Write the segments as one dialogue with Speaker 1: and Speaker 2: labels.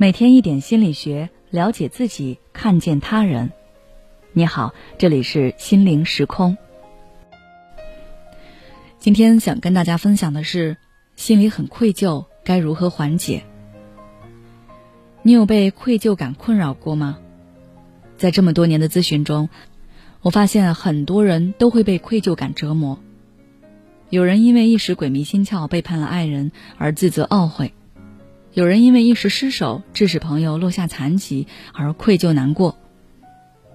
Speaker 1: 每天一点心理学，了解自己，看见他人。你好，这里是心灵时空。今天想跟大家分享的是，心里很愧疚，该如何缓解？你有被愧疚感困扰过吗？在这么多年的咨询中，我发现很多人都会被愧疚感折磨。有人因为一时鬼迷心窍背叛了爱人而自责懊悔。有人因为一时失手致使朋友落下残疾而愧疚难过，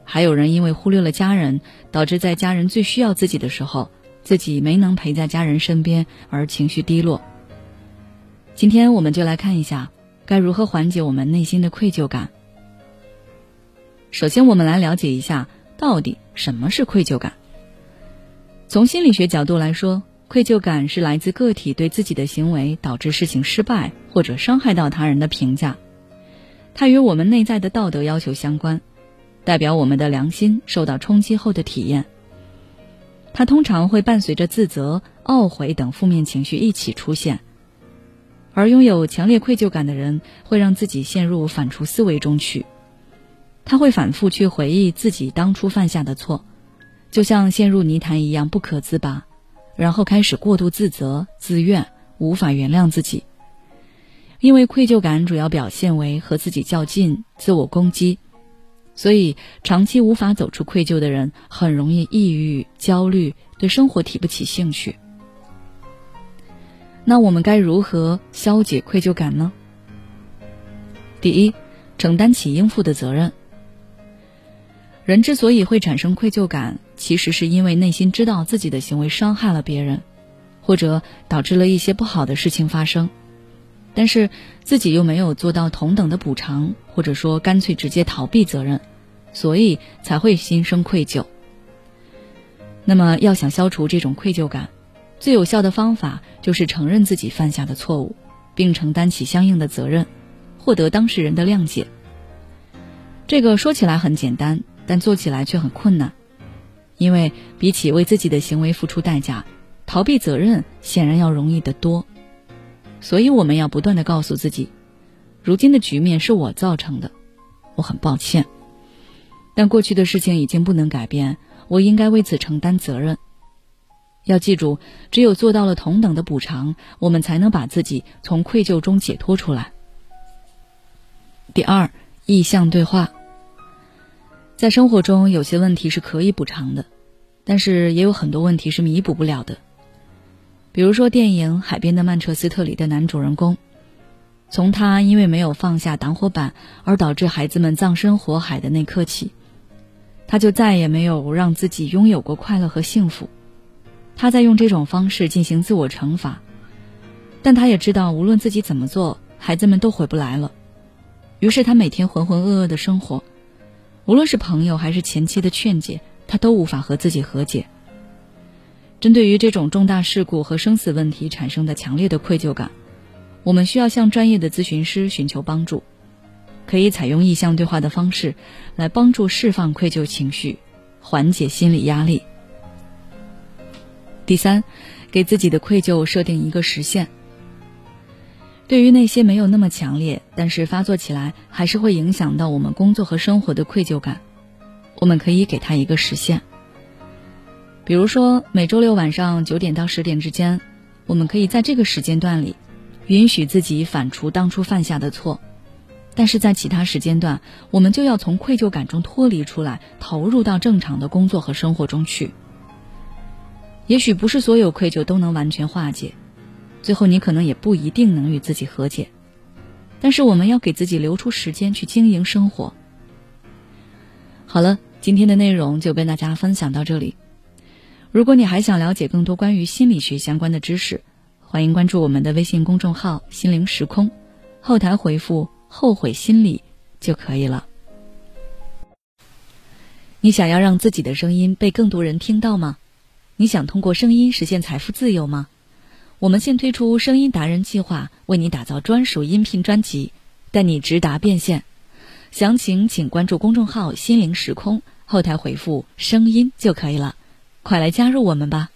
Speaker 1: 还有人因为忽略了家人，导致在家人最需要自己的时候，自己没能陪在家人身边而情绪低落。今天我们就来看一下该如何缓解我们内心的愧疚感。首先，我们来了解一下到底什么是愧疚感。从心理学角度来说。愧疚感是来自个体对自己的行为导致事情失败或者伤害到他人的评价，它与我们内在的道德要求相关，代表我们的良心受到冲击后的体验。它通常会伴随着自责、懊悔等负面情绪一起出现，而拥有强烈愧疚感的人会让自己陷入反刍思维中去，他会反复去回忆自己当初犯下的错，就像陷入泥潭一样不可自拔。然后开始过度自责、自怨，无法原谅自己。因为愧疚感主要表现为和自己较劲、自我攻击，所以长期无法走出愧疚的人，很容易抑郁、焦虑，对生活提不起兴趣。那我们该如何消解愧疚感呢？第一，承担起应负的责任。人之所以会产生愧疚感，其实是因为内心知道自己的行为伤害了别人，或者导致了一些不好的事情发生，但是自己又没有做到同等的补偿，或者说干脆直接逃避责任，所以才会心生愧疚。那么，要想消除这种愧疚感，最有效的方法就是承认自己犯下的错误，并承担起相应的责任，获得当事人的谅解。这个说起来很简单。但做起来却很困难，因为比起为自己的行为付出代价，逃避责任显然要容易得多。所以我们要不断的告诉自己，如今的局面是我造成的，我很抱歉。但过去的事情已经不能改变，我应该为此承担责任。要记住，只有做到了同等的补偿，我们才能把自己从愧疚中解脱出来。第二，意向对话。在生活中，有些问题是可以补偿的，但是也有很多问题是弥补不了的。比如说，电影《海边的曼彻斯特》里的男主人公，从他因为没有放下挡火板而导致孩子们葬身火海的那刻起，他就再也没有让自己拥有过快乐和幸福。他在用这种方式进行自我惩罚，但他也知道，无论自己怎么做，孩子们都回不来了。于是他每天浑浑噩噩的生活。无论是朋友还是前妻的劝解，他都无法和自己和解。针对于这种重大事故和生死问题产生的强烈的愧疚感，我们需要向专业的咨询师寻求帮助，可以采用意向对话的方式来帮助释放愧疚情绪，缓解心理压力。第三，给自己的愧疚设定一个时限。对于那些没有那么强烈，但是发作起来还是会影响到我们工作和生活的愧疚感，我们可以给他一个时限。比如说，每周六晚上九点到十点之间，我们可以在这个时间段里，允许自己反刍当初犯下的错，但是在其他时间段，我们就要从愧疚感中脱离出来，投入到正常的工作和生活中去。也许不是所有愧疚都能完全化解。最后，你可能也不一定能与自己和解，但是我们要给自己留出时间去经营生活。好了，今天的内容就跟大家分享到这里。如果你还想了解更多关于心理学相关的知识，欢迎关注我们的微信公众号“心灵时空”，后台回复“后悔心理”就可以了。你想要让自己的声音被更多人听到吗？你想通过声音实现财富自由吗？我们现推出声音达人计划，为你打造专属音频专辑，带你直达变现。详情请关注公众号“心灵时空”，后台回复“声音”就可以了。快来加入我们吧！